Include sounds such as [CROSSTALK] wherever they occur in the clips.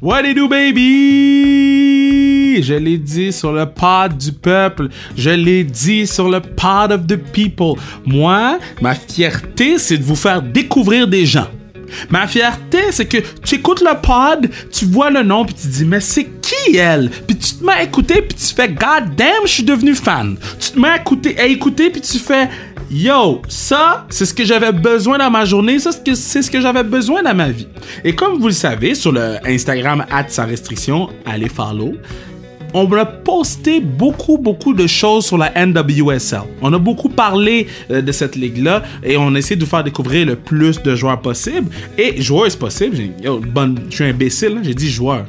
What it do, baby? Je l'ai dit sur le pod du peuple. Je l'ai dit sur le pod of the people. Moi, ma fierté, c'est de vous faire découvrir des gens. Ma fierté, c'est que tu écoutes le pod, tu vois le nom, puis tu dis, mais c'est qui elle? Puis tu te mets à écouter, puis tu fais, God damn, je suis devenu fan. Tu te mets à écouter, à écouter puis tu fais, yo, ça, c'est ce que j'avais besoin dans ma journée, ça, c'est ce que j'avais besoin dans ma vie. Et comme vous le savez, sur le Instagram, sans restriction, allez follow on a posté beaucoup, beaucoup de choses sur la NWSL. On a beaucoup parlé euh, de cette ligue-là et on a essayé de vous faire découvrir le plus de joueurs possible. Et joueurs possible, je suis imbécile, hein, j'ai dit joueurs.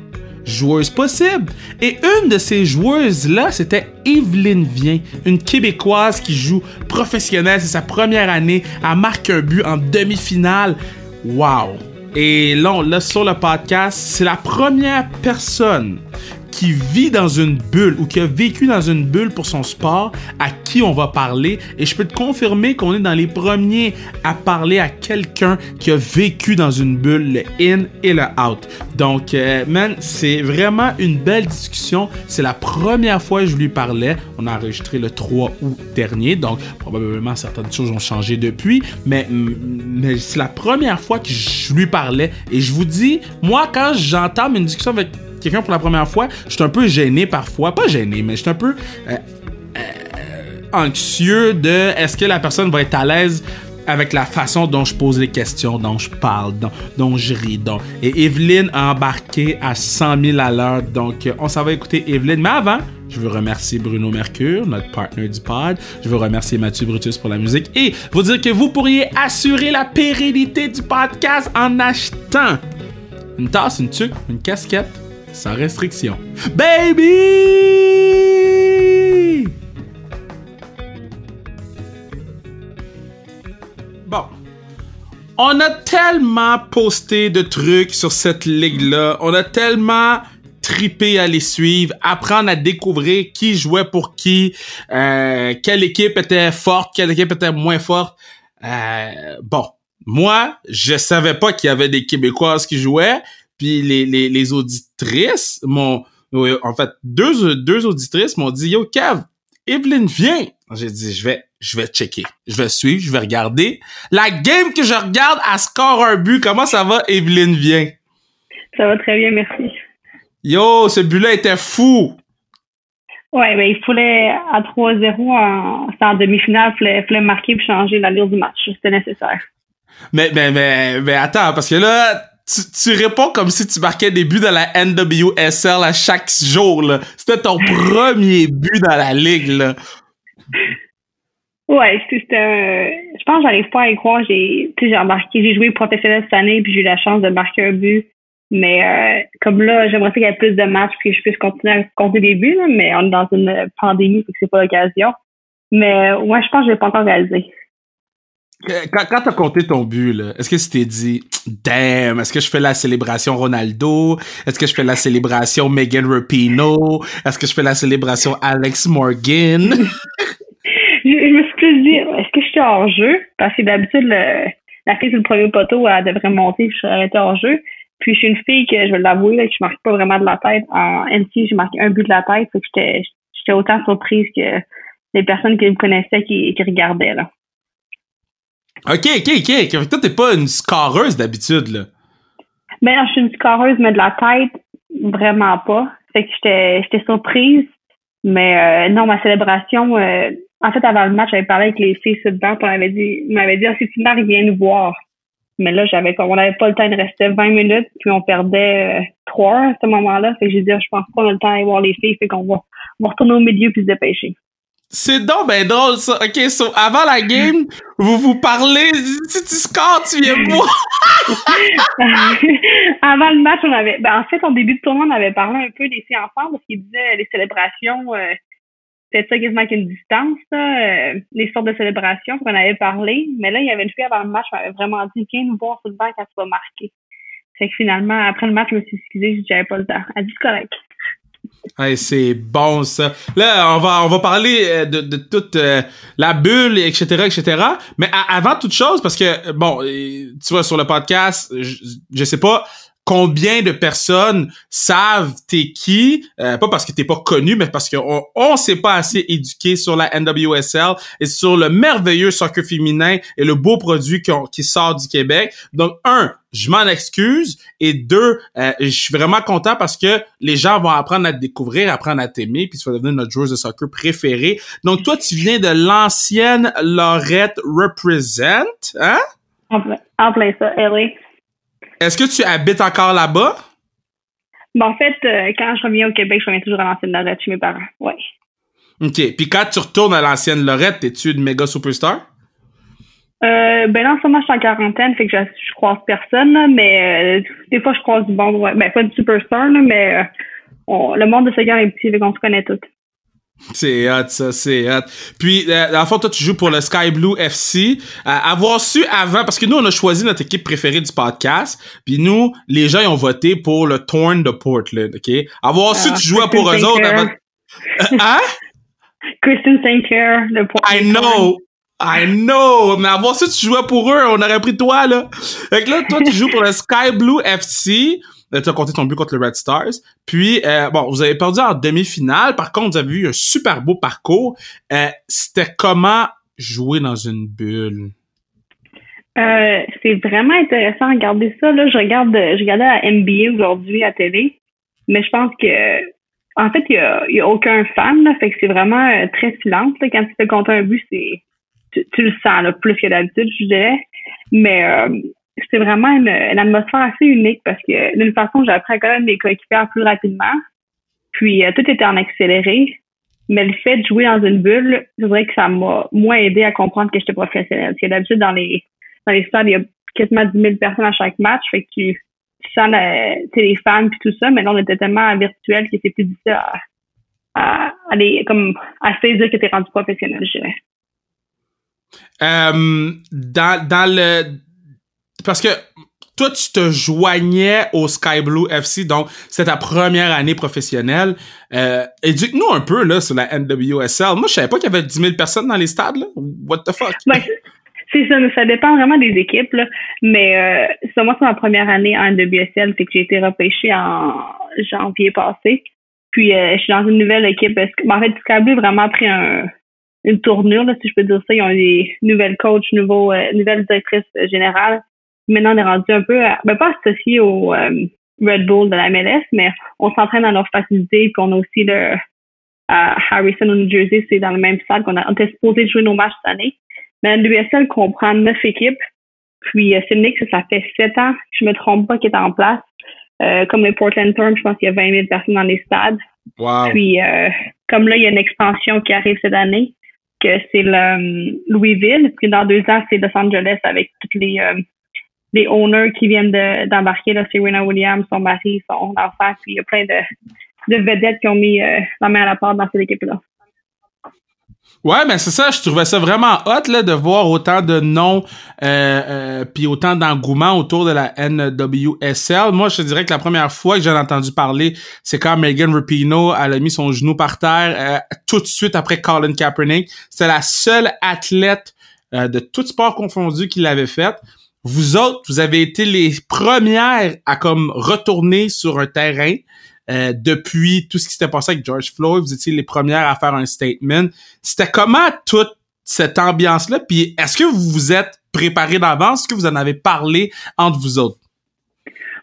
Joueuse possible. Et une de ces joueuses-là, c'était Evelyne Vien, une Québécoise qui joue professionnelle. C'est sa première année. Elle marque un but en demi-finale. Wow! Et là, sur le podcast, c'est la première personne qui vit dans une bulle ou qui a vécu dans une bulle pour son sport, à qui on va parler. Et je peux te confirmer qu'on est dans les premiers à parler à quelqu'un qui a vécu dans une bulle, le in et le out. Donc, euh, man, c'est vraiment une belle discussion. C'est la première fois que je lui parlais. On a enregistré le 3 août dernier, donc probablement certaines choses ont changé depuis, mais, mais c'est la première fois que je lui parlais. Et je vous dis, moi, quand j'entame une discussion avec quelqu'un pour la première fois, je suis un peu gêné parfois. Pas gêné, mais je suis un peu euh, euh, anxieux de est-ce que la personne va être à l'aise avec la façon dont je pose les questions, dont je parle, dont, je ris. Et Evelyne a embarqué à 100 000 à l'heure. Donc, on s'en va écouter Evelyne. Mais avant, je veux remercier Bruno Mercure, notre partner du pod. Je veux remercier Mathieu Brutus pour la musique. Et vous dire que vous pourriez assurer la pérennité du podcast en achetant une tasse, une tuque, une casquette sans restriction. Baby! Bon. On a tellement posté de trucs sur cette ligue-là. On a tellement tripé à les suivre, apprendre à découvrir qui jouait pour qui, euh, quelle équipe était forte, quelle équipe était moins forte. Euh, bon, moi, je savais pas qu'il y avait des Québécoises qui jouaient. Puis les, les, les auditrices m'ont... En fait, deux, deux auditrices m'ont dit « Yo, Kev, Evelyne, viens! » J'ai dit « Je vais je vais checker. Je vais suivre, je vais regarder. La game que je regarde, à score un but. Comment ça va, Evelyne, viens? Ça va très bien, merci. Yo, ce but-là était fou! Ouais, ben, il fallait à 3-0 en, en demi-finale, il fallait, marquer pour changer l'allure du match. C'était nécessaire. Mais, mais, mais, mais attends, parce que là, tu, réponds comme si tu marquais des buts dans la NWSL à chaque jour. C'était ton premier but dans la ligue, là. Ouais, c'était Je pense que j'arrive pas à y croire. J'ai, j'ai embarqué, j'ai joué professionnel cette année, puis j'ai eu la chance de marquer un but. Mais euh, comme là, j'aimerais qu'il y ait plus de matchs, puis que je puisse continuer à compter des buts, mais on est dans une pandémie, que c'est pas l'occasion. Mais ouais, je pense que je l'ai pas encore réalisé. Quand, quand t'as compté ton but, est-ce que tu t'es dit, damn, est-ce que je fais la célébration Ronaldo? Est-ce que je fais la célébration Megan Rapinoe? Est-ce que je fais la célébration Alex Morgan? je, me suis plus dit, est-ce que je suis hors jeu? Parce que d'habitude, la fille sur le premier poteau, elle devrait monter, je serais été hors jeu. Puis je suis une fille que, je vais l'avouer, que je marque pas vraiment de la tête. En NC, j'ai marqué un but de la tête, fait que j'étais autant surprise que les personnes qui me connaissaient qui, qui regardaient, là. OK, OK, OK. Toi, t'es pas une scoreuse d'habitude, là. Ben, je suis une scoreuse, mais de la tête, vraiment pas. Fait que j'étais surprise. Mais euh, non, ma célébration, euh, en fait, avant le match, j'avais parlé avec les filles sur le banc, on m'avait dit, m'avait dit, ah, si tu marques, viens nous voir. Mais là, j'avais on n'avait pas le temps de rester 20 minutes, puis on perdait euh, 3 à ce moment-là. Fait que j'ai dit, ah, je pense pas qu'on a le temps d'aller voir les filles, fait qu'on va, va retourner au milieu puis se dépêcher. C'est donc ben drôle ça. Ok, so avant la game, vous vous parlez, si tu scores, tu viens boire. [LAUGHS] avant le match, on avait, ben en fait, en début de tournoi, on avait parlé un peu des filles ensemble parce qu'ils disaient les célébrations, euh, peut-être ça quasiment qu'une distance, là, euh, les sortes de célébrations qu'on avait parlé. Mais là, il y avait une fille avant le match qui m'avait vraiment dit, viens nous voir sur le banc quand tu vas marquer. Fait que finalement, après le match, je me suis excusée, j'avais pas le temps. Elle dit correct. Hey, c'est bon ça. Là, on va on va parler euh, de, de toute euh, la bulle, etc., etc. Mais avant toute chose, parce que bon, tu vois sur le podcast, je, je sais pas combien de personnes savent t'es qui, euh, pas parce que t'es pas connu, mais parce qu'on on s'est pas assez éduqué sur la NWSL et sur le merveilleux soccer féminin et le beau produit qui, sort du Québec. Donc, un, je m'en excuse. Et deux, euh, je suis vraiment content parce que les gens vont apprendre à te découvrir, apprendre à t'aimer, puis tu vas devenir notre joueuse de soccer préférée. Donc, toi, tu viens de l'ancienne Lorette Represent, hein? En plein, ça, Ellie. Est-ce que tu habites encore là-bas? Bon, en fait, euh, quand je reviens au Québec, je reviens toujours à l'ancienne Lorette chez mes parents. Ouais. OK. Puis quand tu retournes à l'ancienne Lorette, es-tu une méga superstar? Euh, ben là, en ce moment, je suis en quarantaine, fait que je, je croise personne, mais euh, des fois, je croise du bon, ouais, ben pas de superstar, mais euh, le monde de ce gars est petit, fait qu'on se connaît tous. C'est hot, ça, c'est hot. Puis, euh, dans le fond, toi, tu joues pour le Sky Blue FC. Euh, avoir su avant, parce que nous, on a choisi notre équipe préférée du podcast. Puis nous, les gens, ils ont voté pour le Torn de Portland, OK? Avoir su que tu jouais pour eux autres avant... hein? Kristen St. Clair de Portland. I know! I know! Mais avoir su tu jouais pour eux, on aurait pris toi, là. Fait que là, toi, tu joues pour le Sky Blue FC. Euh, tu as compté ton but contre le Red Stars. Puis, euh, bon, vous avez perdu en demi-finale. Par contre, vous avez eu un super beau parcours. Euh, C'était comment jouer dans une bulle? Euh, c'est vraiment intéressant à regarder ça. Là, je regarde, je regardais la NBA aujourd'hui à télé, mais je pense que, en fait, il y a, a, aucun fan. Là, fait que c'est vraiment très silence. Quand tu fais compter un but, c'est tu, le sens plus que d'habitude, je dirais. Mais c'était vraiment une, atmosphère assez unique parce que d'une façon, j'ai appris à connaître mes coéquipiers plus rapidement. Puis euh, tout était en accéléré. Mais le fait de jouer dans une bulle, je dirais que ça m'a moins aidé à comprendre que j'étais professionnel. Parce que d'habitude, dans les, dans les stades, il y a quasiment 10 000 personnes à chaque match. Fait que tu, sens les fans puis tout ça. Mais là, on était tellement virtuel que c'est plus difficile à, à, comme, à saisir que tu es rendu professionnel, je dirais. Euh, dans, dans le parce que toi, tu te joignais au Sky Blue FC, donc c'était ta première année professionnelle. Euh, Éduque-nous un peu là sur la NWSL. Moi, je savais pas qu'il y avait 10 000 personnes dans les stades. Là. What the fuck? Ben, c'est ça, ça dépend vraiment des équipes. Là. Mais euh, c'est moi, c'est ma première année en NWSL, c'est que j'ai été repêchée en janvier passé. Puis euh, je suis dans une nouvelle équipe. Ben, en fait, Sky Blue a vraiment pris un, une tournure, là, si je peux dire ça. Ils ont des nouvelles coachs, nouveaux, euh, nouvelles directrices générales maintenant, on est rendu un peu, ben, pas associé au euh, Red Bull de la MLS, mais on s'entraîne dans leur facilité, puis on a aussi le à Harrison au New Jersey, c'est dans le même stade qu'on a, on était supposé jouer nos matchs cette année. Mais l'USL comprend neuf équipes. Puis euh, Phoenix, ça fait sept ans, je me trompe pas, qui est en place. Euh, comme les Portland Terms, je pense qu'il y a 20 000 personnes dans les stades. Wow. Puis euh, comme là, il y a une expansion qui arrive cette année, que c'est le Louisville. Puis dans deux ans, c'est Los Angeles avec toutes les les owners qui viennent d'embarquer, là, Serena Williams, son mari, son enfant, puis il y a plein de, de vedettes qui ont mis euh, la main à la porte dans cette équipe-là. Ouais, ben c'est ça, je trouvais ça vraiment hot là, de voir autant de noms euh, euh, puis autant d'engouement autour de la NWSL. Moi, je te dirais que la première fois que j'en ai entendu parler, c'est quand Megan Rapinoe elle a mis son genou par terre euh, tout de suite après Colin Kaepernick. C'était la seule athlète euh, de tout sport confondu qui l'avait faite vous autres, vous avez été les premières à comme retourner sur un terrain euh, depuis tout ce qui s'était passé avec George Floyd. Vous étiez les premières à faire un statement. C'était comment toute cette ambiance-là? Puis est-ce que vous vous êtes préparé d'avance? Est-ce que vous en avez parlé entre vous autres?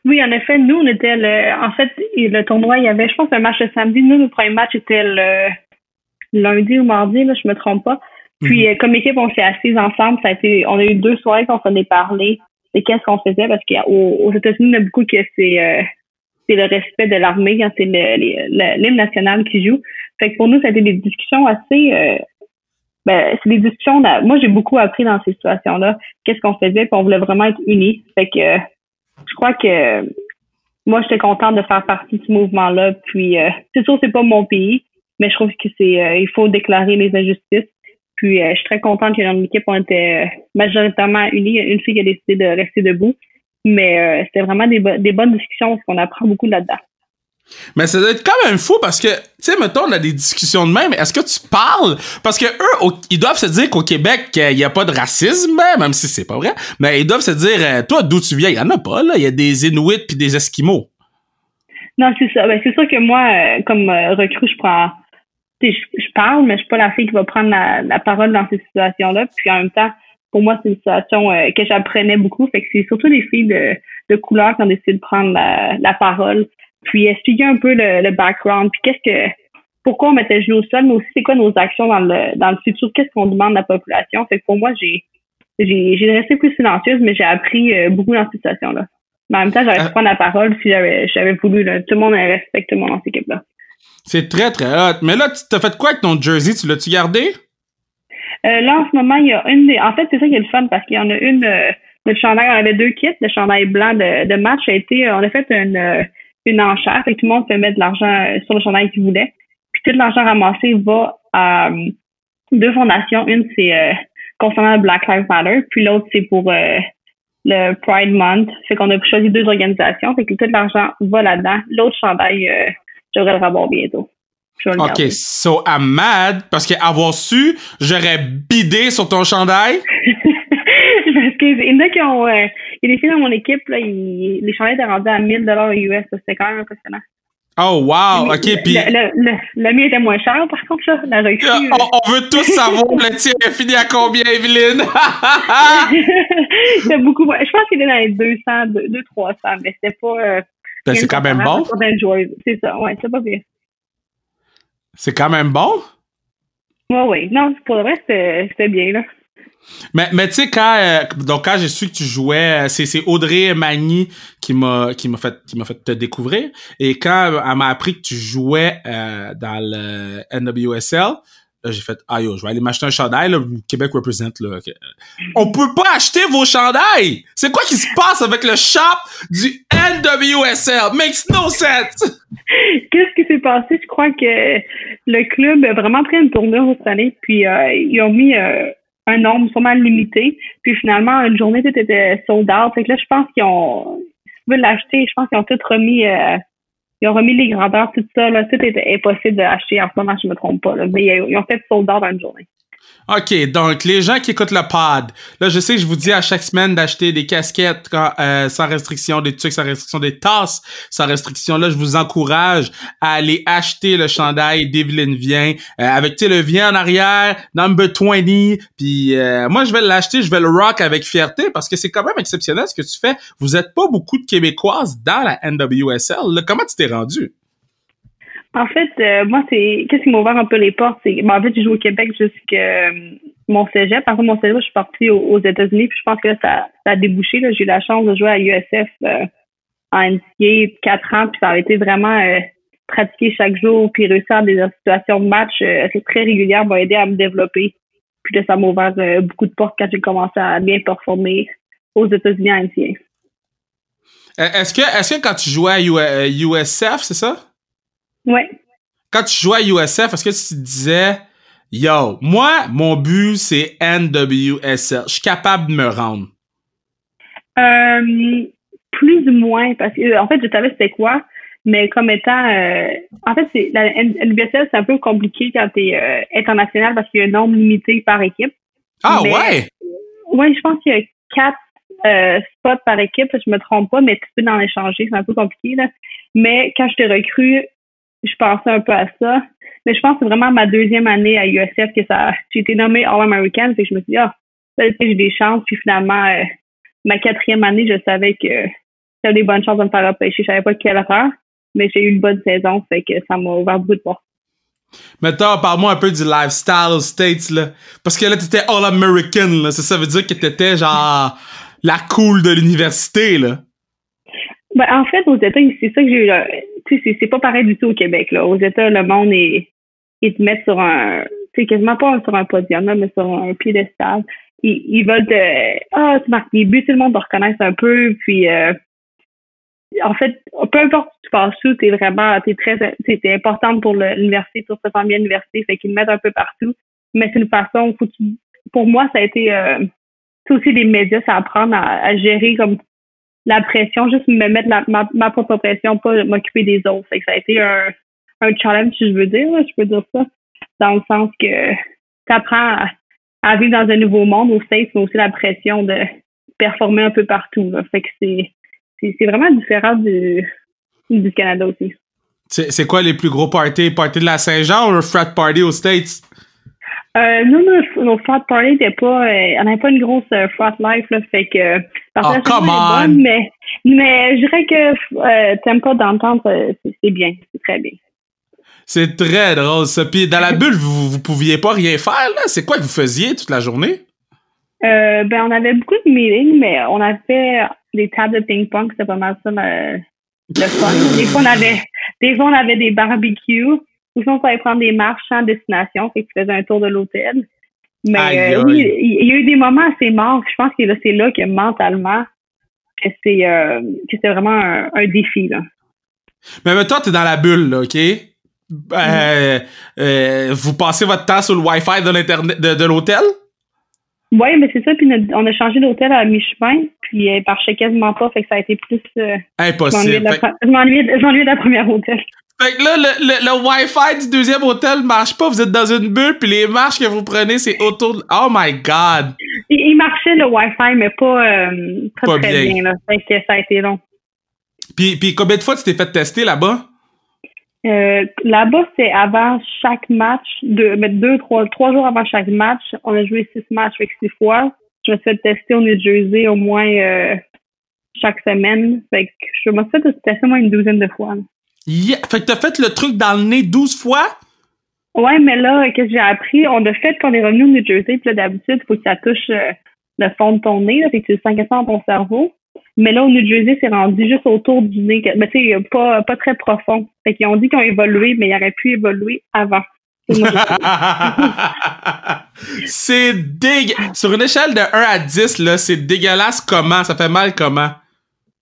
Oui, en effet, nous, on était le. En fait, le tournoi, il y avait, je pense, un match le samedi. Nous, le premier match était le lundi ou mardi, là, je me trompe pas. Puis, mhm. euh, comme équipe, on s'est assis ensemble. Ça a été, on a eu deux soirées qu'on s'en est parlé de qu'est-ce qu'on faisait parce qu'aux États-Unis, il y a beaucoup que c'est euh, c'est le respect de l'armée quand c'est l'hymne national qui joue. Fait que pour nous, ça a été des discussions assez. Euh, ben, c'est des discussions. Moi, j'ai beaucoup appris dans ces situations-là. Qu'est-ce qu'on faisait, puis on voulait vraiment être unis. Fait que je crois que moi, j'étais contente de faire partie de ce mouvement-là. Puis, c'est sûr, c'est pas mon pays, mais je trouve que c'est, il faut déclarer les injustices. Puis euh, je suis très contente que dans l'équipe, on était majoritairement unis. Une fille qui a décidé de rester debout. Mais euh, c'était vraiment des, des bonnes discussions parce qu'on apprend beaucoup là-dedans. Mais ça doit être quand même fou parce que, tu sais, mettons, on a des discussions de même. Est-ce que tu parles? Parce que eux, ils doivent se dire qu'au Québec, il n'y a pas de racisme, même si c'est pas vrai. Mais ils doivent se dire, euh, toi, d'où tu viens? Il y en a pas, là. Il y a des Inuits puis des Esquimaux. Non, c'est ça. Ben, c'est sûr que moi, euh, comme recrue, je prends. Je, je, parle, mais je suis pas la fille qui va prendre la, parole dans ces situations-là. Puis en même temps, pour moi, c'est une situation que j'apprenais beaucoup. Fait que c'est surtout les filles de, de couleur qui ont décidé de prendre la, la parole puis expliquer un peu le, background, puis qu'est-ce que pourquoi on mettait le genou au sol, mais aussi c'est quoi nos actions dans le dans le futur, qu'est-ce qu'on demande à la population? Fait que pour moi, j'ai j'ai j'ai resté plus silencieuse, mais j'ai appris euh, beaucoup dans cette situation-là. Mais en même temps, j'aurais pu ah. prendre la parole si j'avais j'avais voulu. Là. Tout le monde respecte tout le monde dans cette équipe-là. C'est très, très hot. Mais là, tu t'as fait quoi avec ton jersey? Tu l'as-tu gardé? Euh, là, en ce moment, il y a une des. En fait, c'est ça qui est le fun parce qu'il y en a une. Euh, le chandail, on avait deux kits. Le chandail blanc de, match a été. On a fait une une enchère. et tout le monde peut mettre de l'argent euh, sur le chandail qu'il voulait. Puis tout l'argent ramassé va à euh, deux fondations. Une, c'est euh, concernant le Black Lives Matter, puis l'autre, c'est pour le Pride Month. Fait qu'on a choisi deux organisations. Fait que tout l'argent va là-dedans. L'autre chandail, je le revoir bientôt. OK, so I'm mad parce qu'avoir su, j'aurais bidé sur ton chandail. [LAUGHS] parce qu'il y en a qui ont il y a des filles dans mon équipe, là, ils, les chandails étaient rendus à 1000 US. C'était quand même impressionnant. Oh, wow! OK, puis... Le, le, le, mien était moins cher, par contre, là, la recrue. Ah, on, veut tous savoir le tien est fini à combien, Evelyne? [LAUGHS] c'était beaucoup moins. Je pense qu'il était dans les 200, 200 300, mais c'était pas... Euh, ben, c'est quand même bon. C'est ça, ouais, c'est pas bien. C'est quand même bon? Oui, oui. Non, pour le reste, c'était bien, là. Mais, mais tu sais, quand, euh, donc quand j'ai su que tu jouais, euh, c'est, Audrey Magny qui m'a, qui m'a fait, qui m'a fait te découvrir. Et quand elle m'a appris que tu jouais euh, dans le NWSL, j'ai fait, ah yo, je vais aller m'acheter un chandail, Québec représente, là. On peut pas acheter vos chandails! C'est quoi qui se passe avec le shop du NWSL? Makes no sense! [LAUGHS] Qu'est-ce qui s'est passé? Je crois que le club a vraiment pris une tournure cette année, puis ils ont mis un nombre sûrement limité. Puis finalement, une journée, tout était sold out. Fait que là, je pense qu'ils ont, si veux l'acheter, je pense qu'ils ont tout remis, euh, ils ont remis les grandeurs, tout ça. Là, tout était impossible d'acheter en ce moment, je me trompe pas. Là. Mais ils ont fait sold out dans une journée. OK, donc les gens qui écoutent le pod, là je sais que je vous dis à chaque semaine d'acheter des casquettes euh, sans restriction, des trucs sans restriction, des tasses sans restriction. Là, je vous encourage à aller acheter le chandail d'Evelyn Vient euh, avec le Vient en arrière, number 20. Puis euh, moi je vais l'acheter, je vais le rock avec fierté parce que c'est quand même exceptionnel ce que tu fais. Vous êtes pas beaucoup de Québécoises dans la NWSL. comment tu t'es rendu? En fait, euh, moi, c'est qu'est-ce qui m'a ouvert un peu les portes, c'est ben, en fait, j'ai joué au Québec jusqu'à euh, mon cégep. Par contre, mon cégep, je suis partie aux, États-Unis, puis je pense que ça, ça a débouché. J'ai eu la chance de jouer à USF euh, en NCA quatre ans, puis ça a été vraiment pratiquer chaque jour, puis réussir des situations de match très régulières m'a aidé à me développer. Puis là, ça m'a ouvert beaucoup de portes quand j'ai commencé à bien performer aux États-Unis en NCA. Est-ce que, est-ce que quand tu jouais à USF, c'est ça? Oui. Quand tu jouais à USF, est-ce que tu te disais, yo, moi, mon but, c'est NWSL. Je suis capable de me rendre? Euh, plus ou moins, parce que, en fait, je savais c'était quoi, mais comme étant, euh, en fait, c'est, la NWSL, c'est un peu compliqué quand tu es euh, international parce qu'il y a un nombre limité par équipe. Ah, ouais? Oui, je pense qu'il y a quatre spots par équipe, je me trompe pas, mais tu peux en échanger, c'est un peu compliqué, là. Mais quand je te recrue, je pensais un peu à ça. Mais je pense que c'est vraiment ma deuxième année à USF que ça j'ai été nommée All-American. et je me suis dit, ah, j'ai des chances. Puis finalement, euh, ma quatrième année, je savais que j'avais des bonnes chances de me faire repêcher. Je savais pas quelle faire, mais j'ai eu une bonne saison. Fait que ça m'a ouvert beaucoup de portes. Maintenant, parle-moi un peu du lifestyle aux States, là. Parce que là, t'étais All-American, là. Ça, ça veut dire que t'étais genre la cool de l'université, là. Ben, en fait, aux États, c'est ça que j'ai eu. Tu sais, c'est pas pareil du tout au Québec. Là. Aux États, le monde est, ils te mettent sur un, tu sais, quasiment pas sur un podium, mais sur un piédestal. Ils, ils veulent te, ah, tu marques des buts, tout le monde te reconnaisse un peu, puis, euh, en fait, peu importe où tu passes où, t'es vraiment, t'es très, t'es importante pour l'université, tu te sens bien l'université, fait qu'ils te mettent un peu partout. Mais c'est une façon, faut pour moi, ça a été, euh, aussi les médias, ça apprendre à, à gérer comme la pression, juste me mettre ma, ma, propre pression, pas m'occuper des autres. Que ça a été un, un challenge, si je veux dire, je peux dire ça, dans le sens que tu apprends à, vivre dans un nouveau monde au States, mais aussi la pression de performer un peu partout. Fait que c'est, c'est, vraiment différent du, du Canada aussi. C'est quoi les plus gros parties? Party de la Saint-Jean ou le frat party aux States? Euh, nous, nos, nos frat parties n'étaient pas, euh, on n'avait pas une grosse euh, frat life, là, fait que, oh, come on! mais, mais je dirais que euh, Temple d'entendre, c'est bien, c'est très bien. C'est très drôle, ça. Puis dans la [LAUGHS] bulle, vous, vous pouviez pas rien faire, là? C'est quoi que vous faisiez toute la journée? Euh, ben, on avait beaucoup de meetings, mais on a fait des tables de ping-pong, c'était pas mal ça, le, fun. Des fois, on avait, des fois, on avait des barbecues. Ou sinon, on pouvait prendre des marches en destination, fait que tu faisais un tour de l'hôtel. Mais euh, oui, il y, a eu des moments assez morts. Je pense que c'est là que mentalement, que c'est euh, vraiment un, défi. Là. Mais, mais toi, t'es dans la bulle, là, OK? Euh, euh, vous passez votre temps sur le Wi-Fi de l'internet de, l'hôtel? Oui, mais c'est ça. Puis on a changé d'hôtel à mi-chemin, puis elle marchait quasiment pas, fait que ça a été plus. Euh, Impossible. Je m'ennuyais de, la première hôtel. Fait que là, le, le, Wi-Fi du deuxième hôtel marche pas, vous êtes dans une bulle, puis les marches que vous prenez, c'est autour de... Oh my God! Il, marchait le Wi-Fi, mais pas, pas, très bien. là. Fait que ça a été long. Puis, puis combien de fois tu t'es fait tester là-bas? Euh, là-bas, c'est avant chaque match, deux, deux, trois, trois jours avant chaque match. On a joué six matchs avec six fois. Je me suis fait tester au New Jersey au moins euh, chaque semaine. Fait que je me suis fait tester au moins une douzaine de fois. Fait que t'as fait le truc dans le nez douze fois? Ouais, mais là, qu'est-ce que j'ai appris? On a fait quand on est revenu au New Jersey, puis là, d'habitude, il faut que ça touche euh, le fond de ton nez, là, fait que tu le sens dans ton cerveau. Mais là, au New Jersey, c'est rendu juste autour du nez. Mais tu sais, pas, pas très profond. Fait qu'ils ont dit qu'ils ont évolué, mais ils auraient pu évoluer avant. [LAUGHS] c'est dégueu. Sur une échelle de 1 à 10, là, c'est dégueulasse comment? Ça fait mal comment?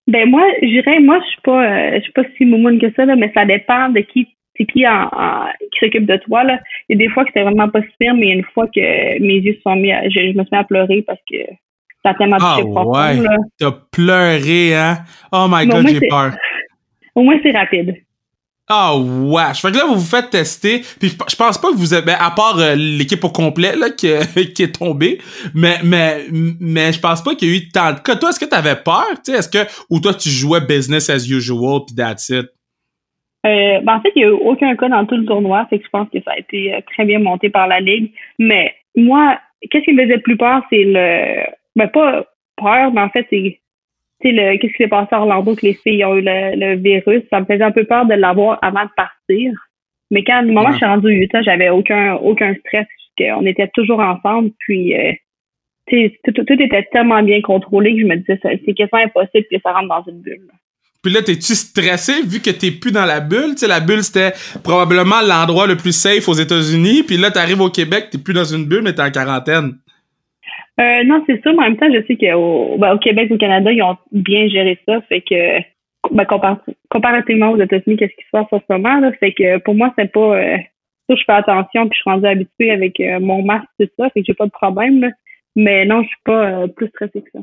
Ben moi, je dirais, moi, je suis pas, euh, je suis pas si moumoune que ça, là, mais ça dépend de qui, c'est qui en, qui s'occupe de toi, là. Il y a des fois que c'était vraiment pas super, mais une fois que mes yeux se sont mis à, je, je me suis mis à pleurer parce que ça tellement ah, ouais. T'as pleuré, hein? Oh my god, j'ai peur. [LAUGHS] Au moins, c'est rapide. Ah ouais, je fais que là vous vous faites tester, puis je pense pas que vous avez, ben, à part euh, l'équipe au complet là [LAUGHS] qui, est tombée, mais mais mais je pense pas qu'il y a eu tant de cas. Toi, est-ce que t'avais peur, est-ce que ou toi tu jouais business as usual puis that's it? Euh, ben en fait, il y a eu aucun cas dans tout le tournoi, fait que je pense que ça a été euh, très bien monté par la ligue. Mais moi, qu'est-ce qui me faisait plus peur, c'est le ben pas peur, mais en fait, c'est le qu'est-ce qui s'est passé à Orlando que les filles ont eu le, virus? Ça me faisait un peu peur de l'avoir avant de partir. Mais quand le moment où je suis rendue au Utah, j'avais aucun aucun stress. On était toujours ensemble. Puis euh, tout, tout, était tellement bien contrôlé que je me disais c'est quasiment impossible que ça rentre dans une bulle. Puis là, t'es-tu stressé vu que t'es plus dans la bulle? Sais, la bulle, c'était probablement l'endroit le plus safe aux États-Unis. Puis là, t'arrives au Québec, t'es plus dans une bulle, mais t'es en quarantaine. Euh, non, c'est ça, mais en même temps, je sais qu'au ben, au Québec, au Canada, ils ont bien géré ça. Fait que ben, comparativement aux États-Unis, qu'est-ce qui se passe en ce moment, là, fait que pour moi, c'est pas euh, ça, je fais attention, puis je suis rendue habituée avec euh, mon masque, tout ça, fait que j'ai pas de problème. Là. Mais non, je suis pas euh, plus stressée que ça.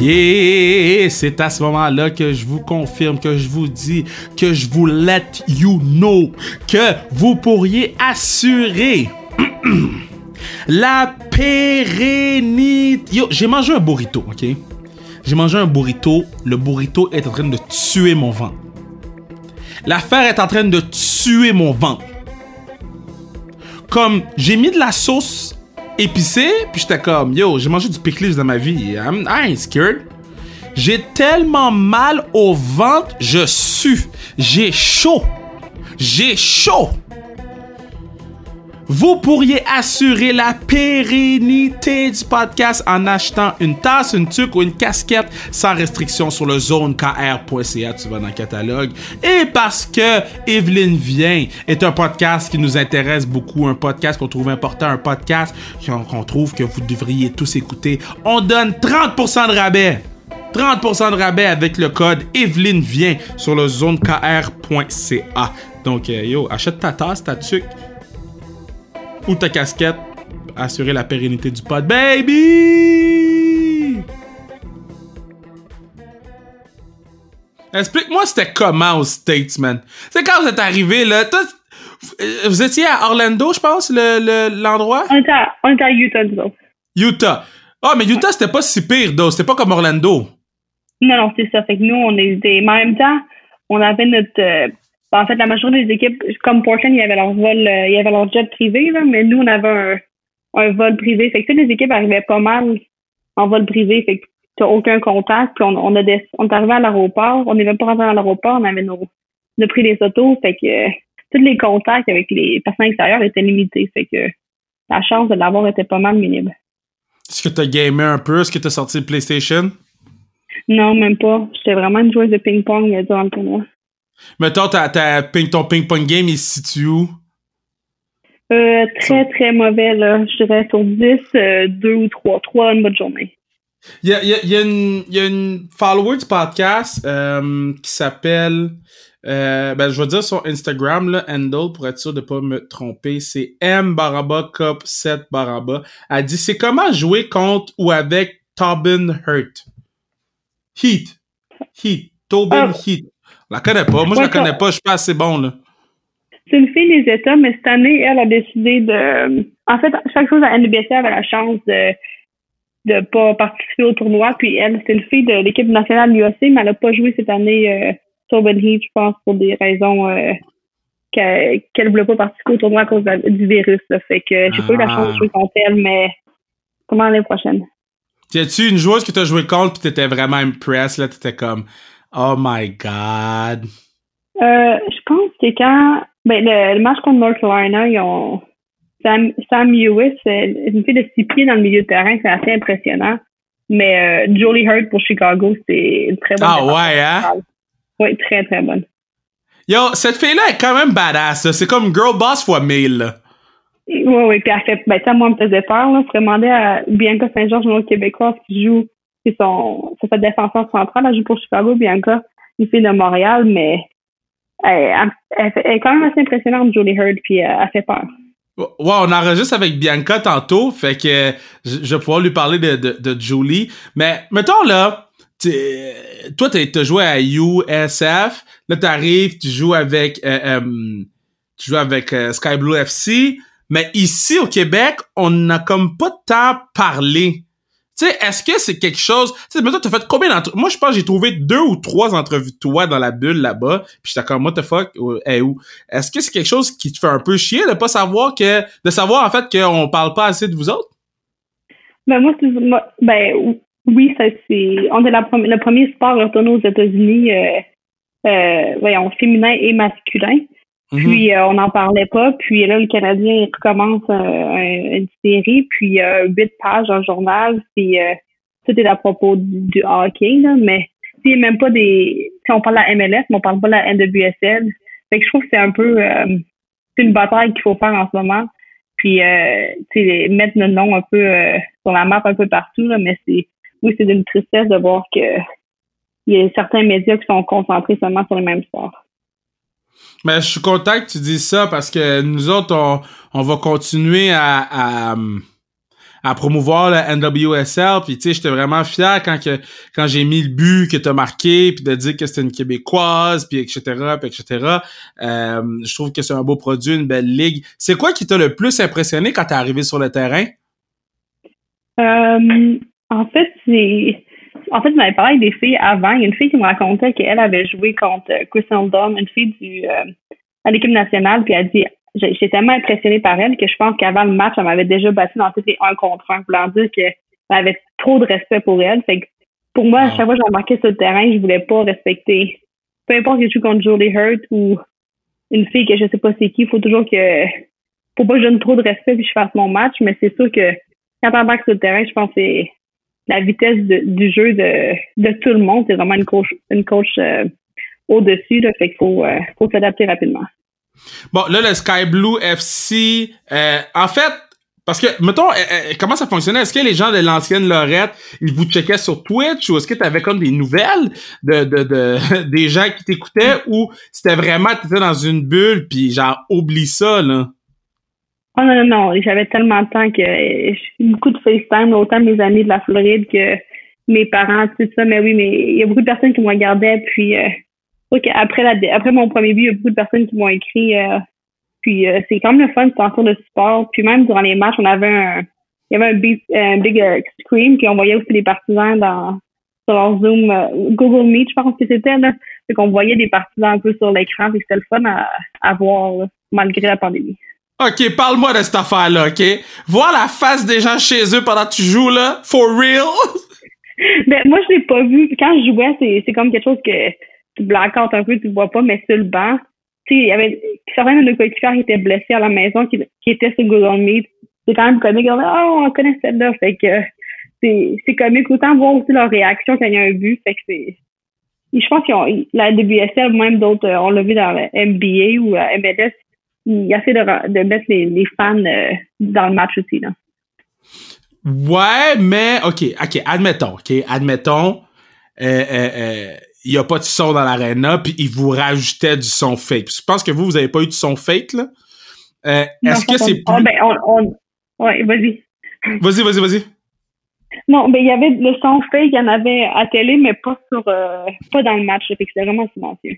Yeah! C'est à ce moment-là que je vous confirme, que je vous dis, que je vous let you know que vous pourriez assurer [CLEARS THROAT] la pérennité. Yo, j'ai mangé un burrito, ok? J'ai mangé un burrito. Le burrito est en train de tuer mon ventre. L'affaire est en train de tuer mon ventre. Comme j'ai mis de la sauce épicé, puis j'étais comme, yo, j'ai mangé du pickles dans ma vie. I'm, ain't scared. J'ai tellement mal au ventre, je sue. J'ai chaud. J'ai chaud. Vous pourriez assurer la pérennité du podcast en achetant une tasse, une tuque ou une casquette sans restriction sur le zonekr.ca. Tu vas dans le catalogue. Et parce que Evelyne Vient est un podcast qui nous intéresse beaucoup, un podcast qu'on trouve important, un podcast qu'on trouve que vous devriez tous écouter, on donne 30% de rabais. 30% de rabais avec le code Evelyne Vient sur le zonekr.ca. Donc, euh, yo, achète ta tasse, ta tuque ou ta casquette assurer la pérennité du pod. Baby! Explique-moi c'était comment aux States, man. C'est quand vous êtes arrivé, là? vous étiez à Orlando, je pense, l'endroit? Le, on, était à, on était à Utah, disons. Utah. Ah, mais Utah, c'était pas si pire, though. C'était pas comme Orlando. Non, non, c'est ça. Fait que nous, on était. Mais en même temps, on avait notre. Euh, en fait, la majorité des équipes, comme Portland, il y avait leur vol, euh, il y avait leur jet privé, là, mais nous, on avait un, un vol privé. Fait que toutes les équipes arrivaient pas mal en vol privé. Fait que t'as aucun contact. Puis on, on, a des, on est arrivé à l'aéroport. On n'est même pas rentré à l'aéroport. On avait nos, on a pris les autos. Fait que tous les contacts avec les personnes extérieures étaient limités. Fait que la chance de l'avoir était pas mal minime. Est-ce que t'as gamé un peu? Est-ce que t'as sorti le PlayStation? Non, même pas. J'étais vraiment une joueuse de ping-pong euh, durant le tournoi. Mettons, ping, ton ping-pong game, il se situe où? Euh, très, très mauvais, là. Je dirais sur 10, euh, 2 ou 3. 3 une bonne journée. Il y a, y, a, y, a une, y a une follower du podcast euh, qui s'appelle euh, ben, je vais dire son Instagram, là, handle, pour être sûr de pas me tromper. C'est M Baraba Cop 7 Baraba. Elle dit, c'est comment jouer contre ou avec Tobin Hurt? Heat. Heat. Tobin ah. Heat. Je la connais pas. Moi, je la connais pas. Je suis pas assez bon, là. C'est une fille des États, mais cette année, elle a décidé de... En fait, chaque chose à NBC avait la chance de de pas participer au tournoi. Puis elle, c'est une fille de l'équipe nationale UAC, mais elle a pas joué cette année euh, Tobin Heat, je pense, pour des raisons euh, qu'elle ne voulait pas participer au tournoi à cause du virus. Là. Fait que j'ai pas eu la chance de jouer contre elle, mais comment l'année prochaine. Y tu une joueuse que tu as joué contre tu t'étais vraiment impressed, là, t'étais comme Oh my god. Euh, je pense que quand ben, le, match contre North Carolina, ils ont Sam, Sam Lewis, une fille de six pieds dans le milieu de terrain, c'est assez impressionnant. Mais euh, Julie Hurt pour Chicago, c'est une très bonne Ah ouais, hein? Oui, très, très bonne. Yo, cette fille-là est quand même badass. C'est comme Girl Boss fois 1000. Oui, oui. Puis elle fait, ben, ça, moi, me faisait peur. Là. Je demander à Bianca Saint-Georges, une autre Québécoise qui joue, qui son, c'est fait défenseur central. Elle joue pour Chicago, Bianca, une de Montréal, mais elle, est quand même assez impressionnante, Julie Heard, puis euh, elle fait peur. Ouais, on enregistre avec Bianca tantôt, fait que je, vais pouvoir lui parler de, Julie. Mais mettons là, toi, t'as joué à USF. Là, t'arrives, tu joues avec, euh, euh, tu joues avec Sky Blue FC. Mais ici, au Québec, on n'a comme pas tant parlé. Tu sais, est-ce que c'est quelque chose... Tu sais, mais toi, t'as fait combien d'entrevues? Moi, je pense j'ai trouvé deux ou trois entrevues de toi dans la bulle là-bas. Puis j'étais comme, what the fuck? Hey, où? Est-ce que c'est quelque chose qui te fait un peu chier de pas savoir que... De savoir, en fait, qu'on parle pas assez de vous autres? Ben, moi, c'est... Ben, oui, ça c'est. On est la le premier sport retourné aux États-Unis, euh, euh, voyons, féminin et masculin. Mhm. Puis euh, on n'en parlait pas. Puis là, le Canadien recommence une série, puis huit pages en journal. Puis tout est à propos du, hockey, là, mais c'est même pas des. Si on parle de la MLS, mais on parle pas de la NWSL. Fait que je trouve que c'est un peu c'est une bataille qu'il faut faire en ce moment. Puis euh, mettre notre nom un peu sur la map un peu partout, là, mais c'est oui, c'est d'une tristesse de voir que il y a certains médias qui sont concentrés seulement sur les mêmes sports. Mais je suis content que tu dises ça parce que nous autres, on, va continuer à, à, promouvoir le NWSL. Puis tu sais, j'étais vraiment fier quand quand j'ai mis le but que t'as marqué, puis de dire que c'était une québécoise, puis etc. Etc. Euh, je trouve que c'est un beau produit, une belle ligue. C'est quoi qui t'a le plus impressionné quand t'es arrivé sur le terrain? Euh, en fait, c'est. En fait, je m'avais parlé des filles avant. Il y a une fille qui me racontait qu'elle avait joué contre euh, Kristen Dom, une fille du euh, à l'équipe nationale, puis elle dit J'étais tellement impressionnée par elle que je pense qu'avant le match, elle m'avait déjà battu dans tous les un contre un, voulant dire qu'elle avait trop de respect pour elle. Fait que pour moi, à chaque fois que j'embarquais sur le terrain, je voulais pas respecter. Peu importe que je joue contre Julie Hurt ou une fille que je sais pas c'est qui, il faut toujours que faut pas que je donne trop de respect puis je fasse mon match, mais c'est sûr que quand t'embarques sur le terrain, je pense que c'est la vitesse du jeu de, de tout le monde. C'est vraiment une coach, une coach euh, au-dessus. Là, fait qu'il faut, euh, faut s'adapter rapidement. Bon, là, le Sky Blue FC, euh, en fait, parce que, mettons, comment ça fonctionnait? Est-ce que les gens de l'ancienne Lorette, ils vous checkaient sur Twitch ou est-ce que tu avais comme des nouvelles de, de, de [LAUGHS] des gens qui t'écoutaient ou c'était vraiment, tu étais dans une bulle puis genre, oublie ça, là? Oh non, non, non. J'avais tellement de temps que j'ai beaucoup de FaceTime, autant mes amis de la Floride que mes parents, tout ça. Mais oui, mais il y a beaucoup de personnes qui me regardaient. Puis, euh, après, la, après mon premier but, il y a beaucoup de personnes qui m'ont écrit. Euh, puis, euh, c'est quand même le fun de sentir le sport. Puis, même durant les matchs, on avait un, il y avait un big, un big euh, screen. Puis, on voyait aussi les partisans dans, sur leur Zoom, euh, Google Meet, je pense que c'était. là. Fait qu'on voyait des partisans un peu sur l'écran. Puis, c'était le fun à, à voir, malgré la pandémie. OK, parle-moi de cette affaire-là, OK? Voir la face des gens chez eux pendant que tu joues, là, for real? [LAUGHS] ben, moi, je l'ai pas vu. Quand je jouais, c'est, comme quelque chose que tu blackout un peu, tu vois pas, mais sur le banc, tu sais, il y avait certains de nos coéquipiers qui étaient blessés à la maison, qui, qui étaient sur Google Meet. C'est quand même comique. On oh, on connaît celle-là. Fait que c'est, comique. Autant voir aussi leur réaction quand il y a un but. Fait que c'est, je pense qu'ils la WSL, même d'autres, on l'a vu dans la NBA ou à MLS, il essaie de, de mettre les, les fans euh, dans le match aussi. Là. Ouais, mais OK, OK, admettons, OK, admettons, euh, euh, euh, il y a pas de son dans l'arena, puis il vous rajoutait du son fake. Je pense que vous, vous avez pas eu de son fake, là. Est-ce que c'est plus... Oh, ben, on, on... Ouais, vas-y. Vas-y, vas-y, vas-y. Non, ben il y avait le son fake, il y en avait à télé, mais pas sur euh, pas dans le match, fait que c'était vraiment silencieux.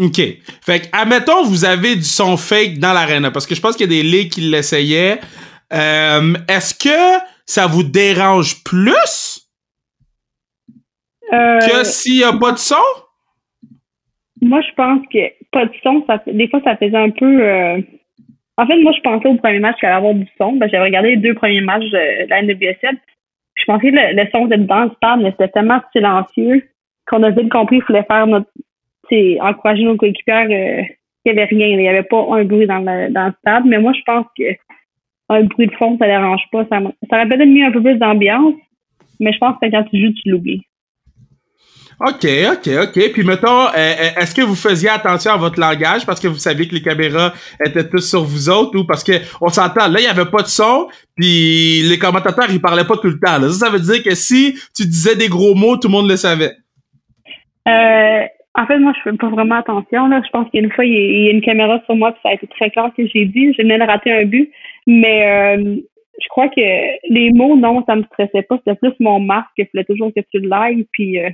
OK. Fait que, admettons, vous avez du son fake dans l'arena, parce que je pense qu'il y a des ligues qui l'essayaient. Euh, Est-ce que ça vous dérange plus Euh, que s'il y a pas de son? Moi, je pense que pas de son, ça, des fois, ça faisait un peu. euh, En fait, moi, je pensais au premier match qu'il allait avoir du son. Ben, j'avais regardé les deux premiers matchs de, de la NWSL. Je pensais que le, le son était dans le stade, mais c'était tellement silencieux qu'on a vite compris qu'il fallait faire notre. Encourager nos coéquipiers euh, qu'il n'y avait rien. Il n'y avait pas un bruit dans le, dans le stade. Mais moi, je pense que un bruit de fond, ça ne dérange pas. Ça, ça aurait peut-être mis un peu plus d'ambiance, mais je pense que quand tu joues, tu l'oublies. OK, OK, OK. Puis mettons, euh, euh, est-ce que vous faisiez attention à votre langage parce que vous saviez que les caméras étaient tous sur vous autres ou parce que on s'entend, là, il y avait pas de son, puis les commentateurs, ils parlaient pas tout le temps. Là. Ça, ça veut dire que si tu disais des gros mots, tout le monde le savait. Euh, en fait, moi, je fais pas vraiment attention. Là. Je pense qu'une fois, il y, a, une caméra sur moi, puis ça a été très clair que j'ai dit. Venais de rater un but. Mais euh, je crois que les mots, non, ça me stressait pas. C'était plus mon masque. Il fallait toujours que tu l'ailles. Puis euh,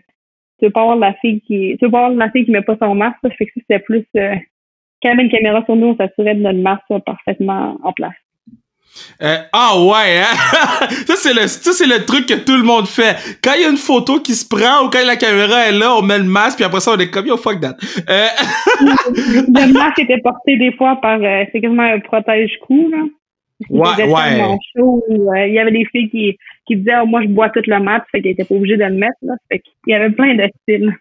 tu veux pas avoir la fille qui. Tu veux pas avoir la fille qui met pas son masque. Ça fait que c'était plus. Euh, quand il y avait une caméra sur nous, on s'assurait de notre masque soit parfaitement en place. Euh, ah ouais, hein? [LAUGHS] ça c'est le ça c'est le truc que tout le monde fait. Quand il y a une photo qui se prend ou quand la caméra est là, on met le masque puis après ça on est comme yo fuck that. Euh, [LAUGHS] le masque était porté des fois par. euh, c'est quasiment un protège-cou. là. Il Ouais, ouais. il y avait des filles qui, qui disaient oh, moi je bois tout le match, fait qu'elles étaient pas obligées de le mettre. Là. Fait qu'il y avait plein de styles.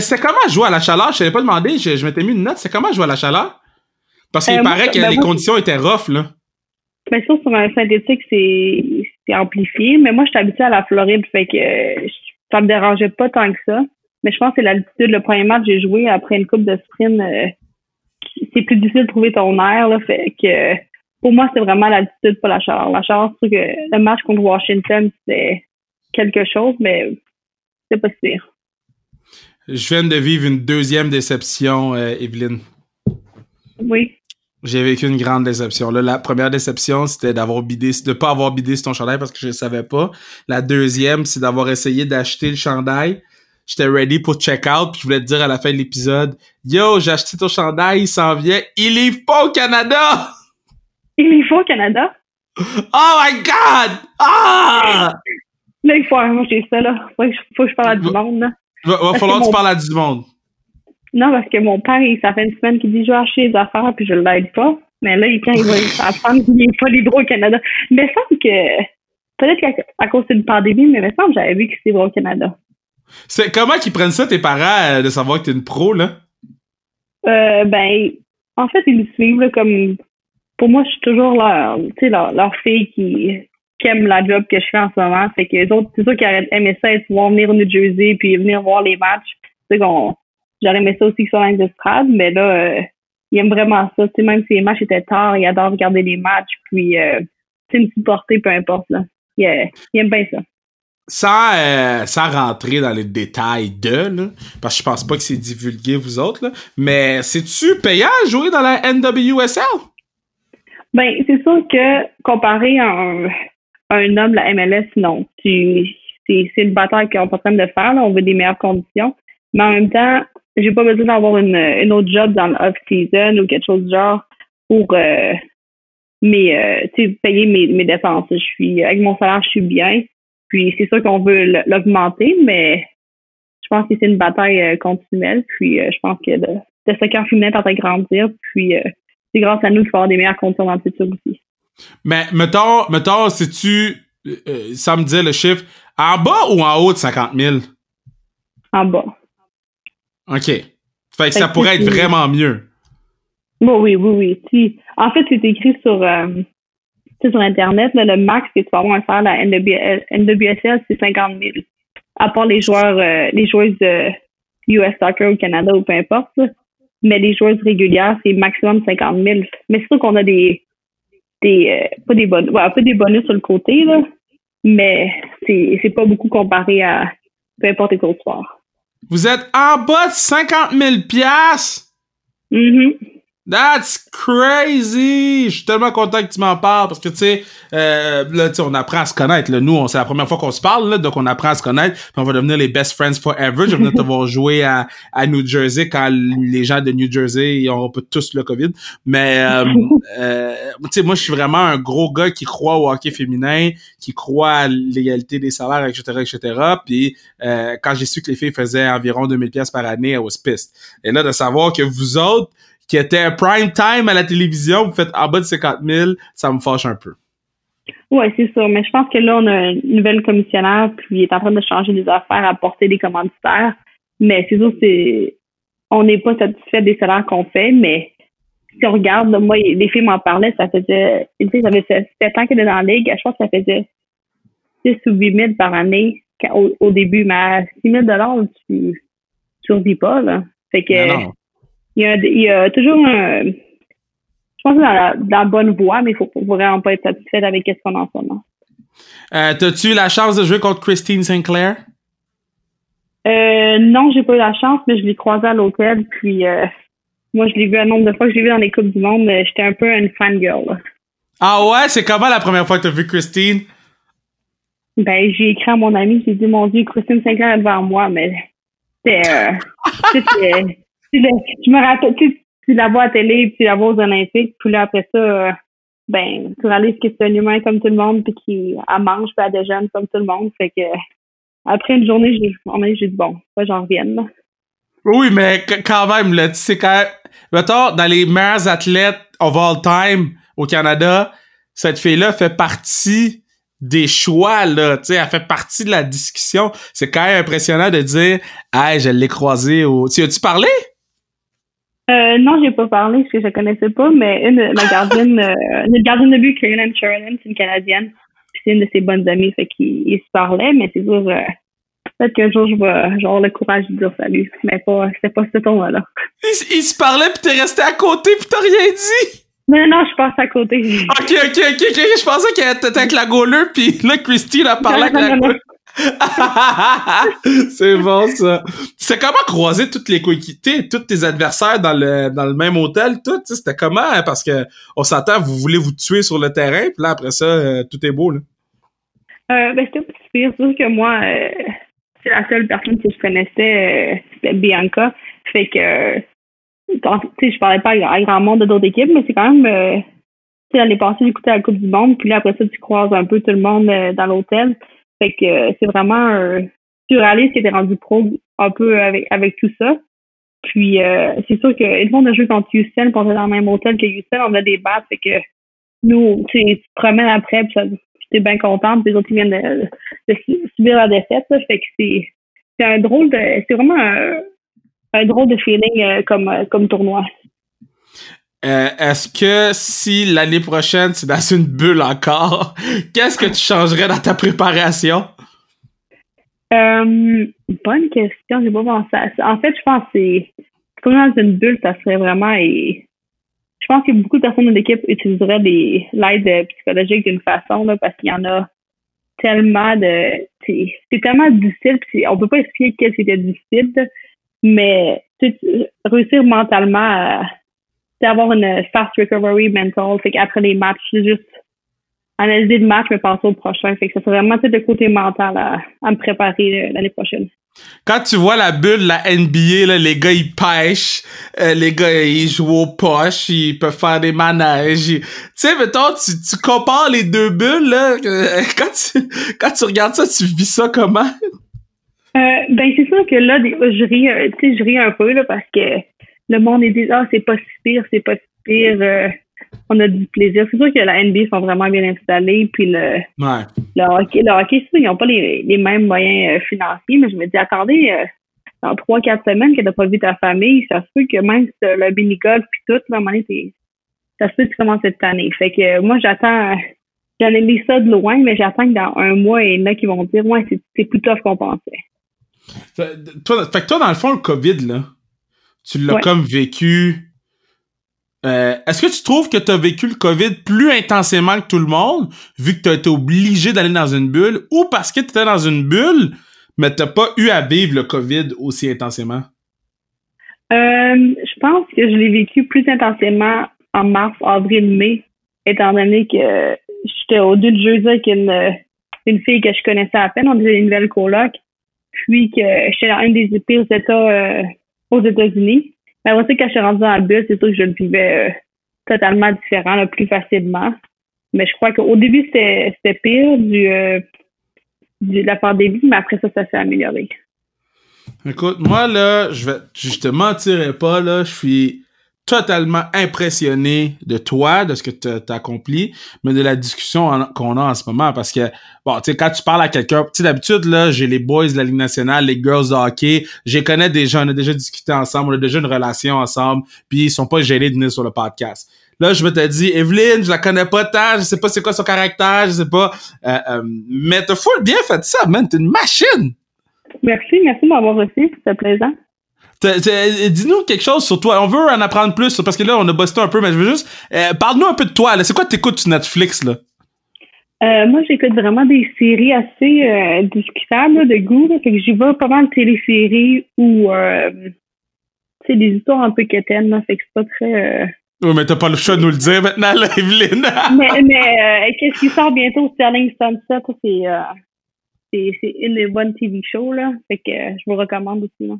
c'est comment jouer à la chaleur? Je t'avais pas demandé, je, je m'étais mis une note. C'est comment jouer à la chaleur? Parce qu'il paraît que ben, les conditions étaient rough, là. Mais ça, sur un synthétique, c'est c'est amplifié. Mais moi, je suis habituée à la Floride, fait que euh, ça me dérangeait pas tant que ça. Mais je pense que c'est l'altitude. Le premier match, j'ai joué après une coupe de sprint. euh, c'est plus difficile de trouver ton air. Là, fait que pour moi, c'est vraiment l'altitude, pas la chaleur. La chaleur, trouve que le match contre Washington, c'était quelque chose, mais c'est pas si pire. Je viens de vivre une deuxième déception, euh, Evelyne. Oui. J'ai vécu une grande déception. Là, la première déception, c'était d'avoir bidé, de pas avoir bidé sur ton chandail parce que je ne savais pas. La deuxième, c'est d'avoir essayé d'acheter le chandail. J'étais ready pour check out, puis je voulais te dire à la fin de l'épisode, yo, j'ai acheté ton chandail, il s'en vient, il livre pas au Canada! [LAUGHS] Il est faux au Canada? Oh my god! Ah! Là, il faut arranger ça, là. Faut que je, faut que je parle à du monde, là. Va, falloir que tu mon- parles à du monde. Non, parce que mon père, il, ça fait une semaine qu'il dit je vais acheter des affaires puis je l'aide pas. Mais là, il- quand il va apprendre qu'il n'est pas libre au Canada. Mais il me semble que peut-être qu'à à cause d'une pandémie, mais il me semble que j'avais vu que c'est libre au Canada. C'est comment qu'ils prennent ça, tes parents, euh, de savoir que t'es une pro, là? Euh, ben, en fait, ils me suivent là, comme pour moi, je suis toujours leur, leur, leur fille qui, qui aime la job que je fais en ce moment. Fait que les autres, c'est sûr qu'ils aimé ça, être pouvoir venir au New Jersey puis venir voir les matchs. Tu sais qu'on, j'aurais aimé ça aussi dans les estrades, mais là, euh, ils aiment vraiment ça. Tu sais, même si les matchs étaient tard, ils adorent regarder les matchs, puis euh, tu sais, me supporter, peu importe, là. Ils, euh, aiment bien ça. Sans, euh, sans rentrer dans les détails de, là, parce que je pense pas que c'est divulgué, vous autres, là, mais c'est-tu payant à jouer dans la NWSL? Ben, c'est sûr que comparé à un, un homme, la MLS, non. C'est, c'est une bataille qu'on est en train de faire. Là. On veut des meilleures conditions. Mais en même temps, j'ai pas besoin d'avoir une, une autre job dans l'off-season ou quelque chose du genre pour euh, mes, euh, payer mes, mes dépenses. Je suis avec mon salaire, je suis bien. Puis c'est sûr qu'on veut l'augmenter, mais je pense que c'est une bataille euh, continuelle. Puis je pense que le, le soccer féminin est en train de grandir. Puis euh, c'est grâce à nous qu'il faut avoir des meilleures conditions dans le futur aussi. Mais mettons, mettons, si tu, ça me dit le chiffre, en bas ou en haut de 50 000? En bas. OK. Fait que ça pourrait être vraiment mieux. Bon, oui, oui, oui. en fait, c'est écrit sur, euh, sur Internet, le max que tu vas avoir à la NWSL, c'est 50 000. À part les joueurs, euh, les joueuses de US Soccer au Canada ou peu importe. Mais les joueuses régulières, c'est maximum 50 000. Mais c'est sûr qu'on a des, des euh, pas des bonus, ouais, un peu des bonus sur le côté, là. Mais c'est, c'est pas beaucoup comparé à peu importe les autres soirs. Vous êtes en bas de 50 000 piastres? Mm-hmm. That's crazy! Je suis tellement content que tu m'en parles parce que tu sais, euh, là, tu sais, on apprend à se connaître. Là. Nous, c'est la première fois qu'on se parle, là, donc on apprend à se connaître. Puis on va devenir les best friends forever. Je venais te voir jouer à, à New Jersey quand les gens de New Jersey ils pas tous le COVID. Mais euh, [LAUGHS] euh, tu sais, moi, je suis vraiment un gros gars qui croit au hockey féminin, qui croit à l'égalité des salaires, etc., etc. Puis euh, quand j'ai su que les filles faisaient environ 2000 pièces par année, à was Et là, de savoir que vous autres qui était prime time à la télévision, vous faites en bas de 50 000, ça me fâche un peu. Oui, c'est sûr. Mais je pense que là, on a une nouvelle commissionnaire, puis il est en train de changer des affaires, apporter des commanditaires. Mais c'est sûr, c'est on n'est pas satisfait des salaires qu'on fait, mais si on regarde, moi, les filles m'en parlaient, ça faisait, une fille, ça fait 7 ans qu'elle est dans la ligue, je pense que ça faisait 6 ou 8 000 par année au, début, mais à 6 000 tu ne survis pas, là. Fait que, il y a, toujours un. Je pense que dans la, dans la bonne voie, mais il faut vraiment pas être satisfait avec ce qu'on en. Euh, T'as-tu eu la chance de jouer contre Christine Sinclair? Euh, non, j'ai pas eu la chance, mais je l'ai croisée à l'hôtel, puis euh, moi, je l'ai vu un nombre de fois que je l'ai vu dans les Coupes du Monde. J'étais un peu une fangirl. Ah ouais? C'est comment la première fois que tu as vu Christine? Ben, j'ai écrit à mon ami, j'ai dit, mon Dieu, Christine Sinclair est devant moi, mais c'était... [LAUGHS] Je me rappelle, tu, tu la vois à télé, tu la vois aux Olympiques, puis là, après ça, euh, ben, tu réalises que c'est un humain comme tout le monde, puis qu'il mange, puis elle déjeune comme tout le monde. Fait que, après une journée, j'ai, dit, bon, j'en revienne, Oui, mais quand même, là, tu sais, quand mettons, dans les meilleurs athlètes of all time au Canada, cette fille-là fait partie des choix, là, tu sais, elle fait partie de la discussion. C'est quand même impressionnant de dire, hey, je l'ai croisée au... Tu as-tu parlé? Euh, non, j'ai pas parlé parce que je connaissais pas, mais une ma gardienne, euh, une gardienne de but, Caroline Sheridan, c'est une Canadienne. c'est une de ses bonnes amies, fait qu'ils se parlaient, mais c'est sûr, euh, peut-être qu'un jour je vais avoir le courage de dire salut, mais pas, c'était pas ce ton-là. Ils, se parlaient puis t'es resté à côté puis t'as rien dit? Non, non, je passe à côté. Ok, ok, ok, ok, je pensais qu'elle était avec la gauleur puis là, Christine a parlé avec la gauleur. [LAUGHS] c'est bon ça. C'est comment croiser toutes les coéquipiers, tous tes adversaires dans le dans le même hôtel, tout. C'était comment hein, parce que on s'entend, vous voulez vous tuer sur le terrain, puis là après ça, euh, tout est beau là. Euh, ben c'était pire, sûr que moi, euh, c'est la seule personne que je connaissais, euh, c'était Bianca. Fait que, tu sais, je parlais pas à grand monde de d'autres équipes, mais c'est quand même, tu sais, aller passer d'écouter la Coupe du Monde, puis là après ça, tu croises un peu tout le monde dans l'hôtel. Fait que euh, c'est vraiment un surréaliste qui était rendu pro un peu avec, tout ça. Puis euh, c'est sûr que le monde a joué contre Houston, quand on était dans le même hôtel que Houston, on a des battes, fait que nous, tu te promènes après, puis j'étais bien contente, puis les autres qui viennent de, subir la défaite, fait que c'est c'est un drôle de c'est vraiment un, un, drôle de feeling euh, comme comme tournoi. Euh, est-ce que si l'année prochaine c'est dans une bulle encore, [LAUGHS] qu'est-ce que tu changerais dans ta préparation? Euh, bonne question, j'ai pas pensé à ça. En fait, je pense que c'est comme dans une bulle, ça serait vraiment je pense que beaucoup de personnes de l'équipe utiliseraient l'aide psychologique d'une façon là, parce qu'il y en a tellement de c'est tellement difficile, on peut pas expliquer qu'est-ce qui était difficile, mais réussir mentalement à avoir une fast recovery mental. Fait qu'après les matchs, juste analyser le match, mais passer au prochain. Fait que ça serait vraiment le côté mental à, à me préparer l'année prochaine. Quand tu vois la bulle, la NBA, là, les gars, ils pêchent, euh, les gars, ils jouent aux poches, ils peuvent faire des manèges. Tu sais, mettons, tu, tu compares les deux bulles, là, [LAUGHS] quand tu, quand tu regardes ça, tu vis ça comment? Euh, ben, c'est sûr que là, je ris, euh, je ris un peu, là, parce que le monde est dit, ah, c'est pas si pire, c'est pas si pire. Euh, on a du plaisir. C'est sûr que la NBA sont vraiment bien installés, puis le, le hockey, le hockey, ils n'ont pas les, les, mêmes moyens euh, financiers, mais je me dis, attendez, euh, dans trois, quatre semaines que t'as pas vu ta famille, ça se peut que même si le mini-golf puis tout, là, à un moment ça se peut que tu commences cette année. Fait que euh, moi, j'attends, j'en ai mis ça de loin, mais j'attends que dans un mois, il y en a qui vont dire, ouais, c'est plus tough qu'on pensait. Toi, fait que toi, dans le fond, le COVID, là, tu l'as comme vécu euh, est-ce que tu trouves que tu as vécu le COVID plus intensément que tout le monde, vu que tu as été obligé d'aller dans une bulle, ou parce que tu étais dans une bulle, mais tu pas eu à vivre le COVID aussi intensément? Euh, je pense que je l'ai vécu plus intensément en mars, avril, mai, étant donné que j'étais au deux de jeudi avec une, une fille que je connaissais à peine, on était une nouvelle coloc, puis que j'étais dans un des pires États euh, aux États-Unis. Mais aussi, quand je suis rendue la bulle, c'est sûr que je le vivais euh, totalement différent, plus facilement. Mais je crois qu'au début, c'était pire euh, du, de la pandémie, mais après ça, ça s'est amélioré. Écoute, moi, là, je vais, je te mentirai pas, là, je suis totalement impressionné de toi, de ce que tu as accompli, mais de la discussion qu'on a en ce moment. Parce que, bon, tu sais, quand tu parles à quelqu'un, tu sais, d'habitude, là, j'ai les boys de la Ligue nationale, les girls de hockey, j'ai connais déjà, on a déjà discuté ensemble, on a déjà une relation ensemble, puis ils sont pas gênés de venir sur le podcast. Là, je me te dis, Evelyne, je la connais pas tant, je sais pas c'est quoi son caractère, je sais pas, euh, euh, mais t'as full bien fait ça, man, t'es une machine! Merci, merci de m'avoir reçu, c'était plaisant. Dis-nous quelque chose sur toi. On veut en apprendre plus parce que là, on a bossé un peu, mais je veux juste. Euh, parle-nous un peu de toi. C'est quoi t'écoutes sur Netflix, là? Euh, moi, j'écoute vraiment des séries assez euh, discutables de goût. Là, fait que j'y vais pas mal de téléséries ou c'est des histoires un peu quétaines. Là, fait que c'est pas très. Oui, mais t'as pas le choix de nous le dire maintenant, là, [LAUGHS] Evelyne. mais mais qu'est-ce qui sort bientôt? Sterling Sunset, c'est c'est une bonne TV show. Là, fait que je vous recommande aussi. Là.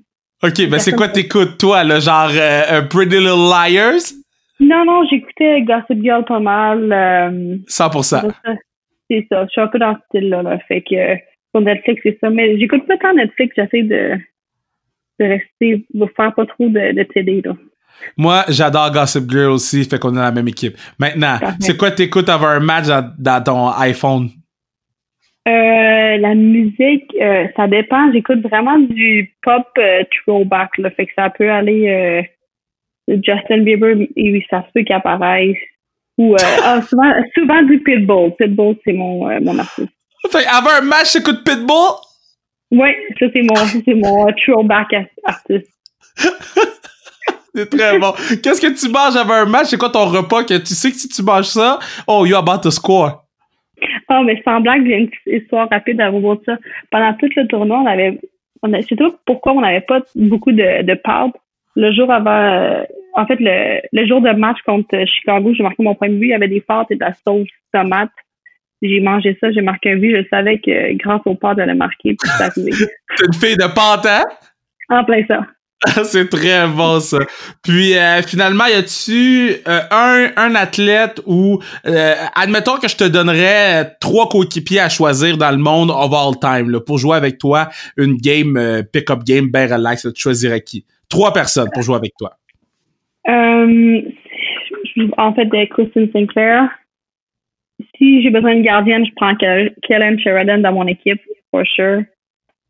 OK, ben c'est quoi t'écoutes, toi, là? Genre euh, Pretty Little Liars? Non, non, j'écoutais Gossip Girl pas mal. Euh, 100%. C'est ça, je suis un peu dans ce style-là. Là, fait que sur Netflix, c'est ça. Mais j'écoute pas tant Netflix, j'essaie de, de rester, de faire pas trop de, de télé, là. Moi, j'adore Gossip Girl aussi, fait qu'on est dans la même équipe. Maintenant, c'est quoi t'écoutes avant un match dans ton iPhone? Euh, la musique, euh, ça dépend. J'écoute vraiment du pop euh, throwback, là. Fait que ça peut aller Justin Bieber, et ça se peut qu'il apparaisse. Ou [LAUGHS] ah, souvent, souvent du Pitbull. Pitbull, c'est mon, mon artiste. Fait avant un match, t'écoutes Pitbull? Oui, ça c'est mon, c'est mon throwback artiste. [LAUGHS] c'est très bon. Qu'est-ce que tu manges avant un match? C'est quoi ton repas que tu sais que si tu manges ça, oh, you're about to score? Ah, mais sans blague, j'ai une histoire rapide à vous ça. Pendant tout le tournoi, on avait, on a, c'est tout pourquoi on n'avait pas beaucoup de, de pâtes. Le jour avant, euh, en fait, le, le jour de match contre Chicago, j'ai marqué mon point de vue, il y avait des pâtes et de la sauce tomate. J'ai mangé ça, j'ai marqué un but, je savais que grâce aux pâtes, j'allais marquer, puis ça [LAUGHS] une fille de pâte, hein? En plein ça. [LAUGHS] c'est très bon ça. Puis euh, finalement, y a-tu euh, un, un athlète ou euh, admettons que je te donnerais trois coéquipiers à choisir dans le monde of all time là, pour jouer avec toi une game pick-up game ben relax, tu choisirais qui? Trois personnes pour jouer avec toi. en fait, de Kristen Sinclair. Si j'ai besoin de gardienne, je prends Kellen Sheridan dans mon équipe, for sure.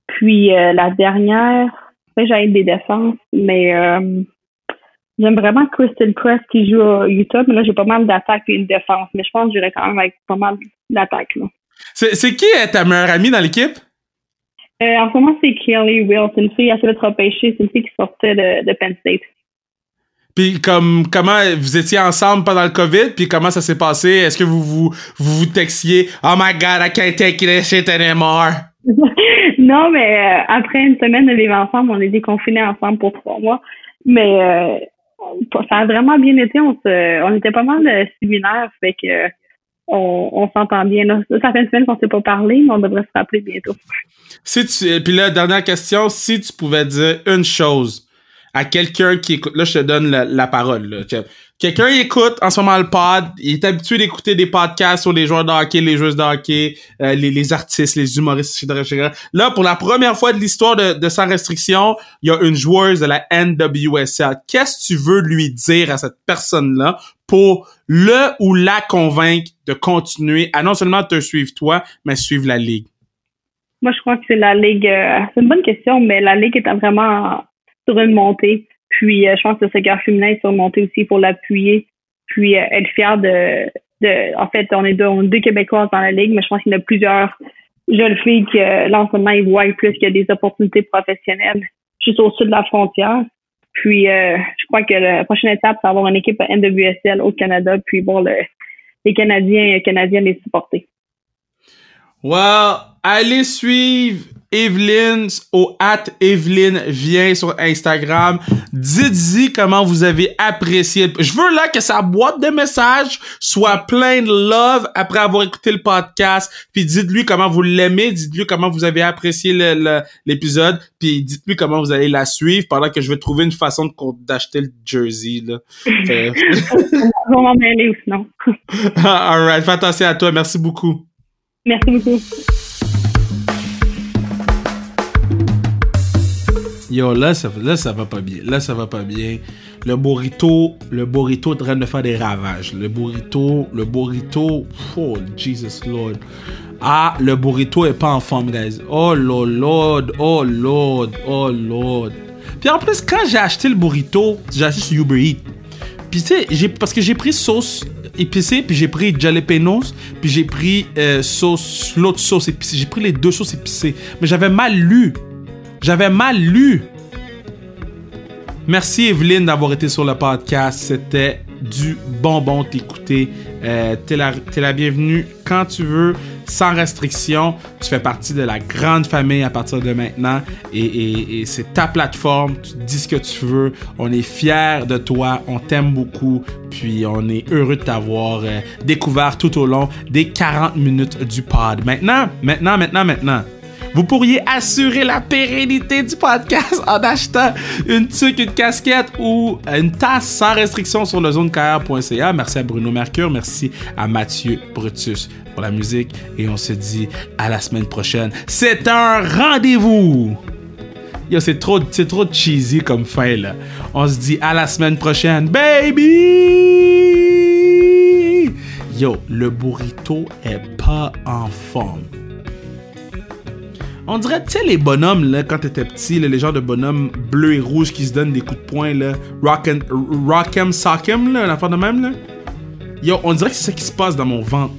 Puis la dernière, j'ai des défenses, mais euh, j'aime vraiment Crystal Crest qui joue à Utah, mais là, j'ai pas mal d'attaques et une défense. Mais je pense que j'irais quand même avec pas mal d'attaques. C'est qui est ta meilleure amie dans l'équipe? Euh, en ce moment, c'est Kelly Will. C'est une fille assez de repêcher. C'est une fille qui sortait de, de Penn State. Puis comme comment vous étiez ensemble pendant le COVID, puis comment ça s'est passé? Est-ce que vous vous, vous vous textiez Oh my god, I can't take this shit anymore? [LAUGHS] non, mais euh, après une semaine de vivre ensemble, on est déconfinés ensemble pour trois mois. Mais euh, ça a vraiment bien été. On, se, on était pas mal euh, similaires, fait que on, on s'entend bien. Là. Ça fait une semaine qu'on s'est pas parlé, mais on devrait se rappeler bientôt. Si tu, puis là, dernière question, si tu pouvais dire une chose à quelqu'un qui écoute, là, je te donne la, parole. Quelqu'un écoute en ce moment le pod, il est habitué d'écouter des podcasts sur les joueurs de les joueuses de hockey, euh, les, les, artistes, les humoristes, etc., Là, pour la première fois de l'histoire de, de Sans Restriction, il y a une joueuse de la NWSL. Qu'est-ce que tu veux lui dire à cette personne-là pour le ou la convaincre de continuer à non seulement te suivre toi, mais suivre la Ligue? Moi, je crois que c'est la Ligue. Euh, c'est une bonne question, mais la Ligue est vraiment sur une montée. Puis, euh, je pense que le secteur féminin est sur une montée aussi pour l'appuyer. Puis, euh, être fier de. En fait, on est deux, Québécoises dans la Ligue, mais je pense qu'il y en a plusieurs jeunes filles que ce moment, ils voient plus qu'il y a des opportunités professionnelles juste au sud de la frontière. Puis, je crois que la prochaine étape, c'est avoir une équipe NWSL au Canada, puis voir les Canadiens et Canadiennes les supporter. Well, allez suivre Evelyne au at Evelyne vient sur Instagram. Dites-y comment vous avez apprécié. Je veux là que sa boîte de messages soit plein de love après avoir écouté le podcast. Puis dites-lui comment vous l'aimez. Dites-lui comment vous avez apprécié l'épisode. puis dites-lui comment vous allez la suivre pendant que je vais trouver une façon d'acheter le jersey. Là. [LAUGHS] On va m'en sinon. [LAUGHS] Alright, fais attention à toi. Merci beaucoup. Merci beaucoup. Yo, là ça, là, ça va pas bien. Là, ça va pas bien. Le burrito, le burrito est en train de faire des ravages. Le burrito, le burrito, oh, Jesus Lord. Ah, le burrito est pas en forme, guys. Oh, Lord, oh, Lord, oh, Lord. Puis en plus, quand j'ai acheté le burrito, j'ai acheté sur Uber Eats. Puis tu sais, parce que j'ai pris sauce épicée, puis j'ai pris jalapenos, puis j'ai pris euh, sauce, l'autre sauce épicée. J'ai pris les deux sauces épicées. Mais j'avais mal lu. J'avais mal lu. Merci Evelyne d'avoir été sur le podcast. C'était du bonbon t'écouter. Euh, t'es la, bienvenue quand tu veux, sans restriction. Tu fais partie de la grande famille à partir de maintenant et, et, c'est ta plateforme. Tu dis ce que tu veux. On est fiers de toi. On t'aime beaucoup. Puis on est heureux de t'avoir euh, découvert tout au long des 40 minutes du pod. Maintenant, maintenant, maintenant, maintenant. Vous pourriez assurer la pérennité du podcast en achetant une tuque, une casquette ou une tasse sans restriction sur le zonecarrière.ca. Merci à Bruno Mercure, merci à Mathieu Brutus pour la musique et on se dit à la semaine prochaine. C'est un rendez-vous! Yo, c'est trop, c'est trop cheesy comme fin, là. On se dit à la semaine prochaine, baby! Yo, le burrito est pas en forme. On dirait, tu sais, les bonhommes, là, quand t'étais petit, les genres de bonhommes bleus et rouges qui se donnent des coups de poing, là. Rock rock'em, sock'em, là, l'affaire de même, là. Yo, on dirait que c'est ça qui se passe dans mon ventre.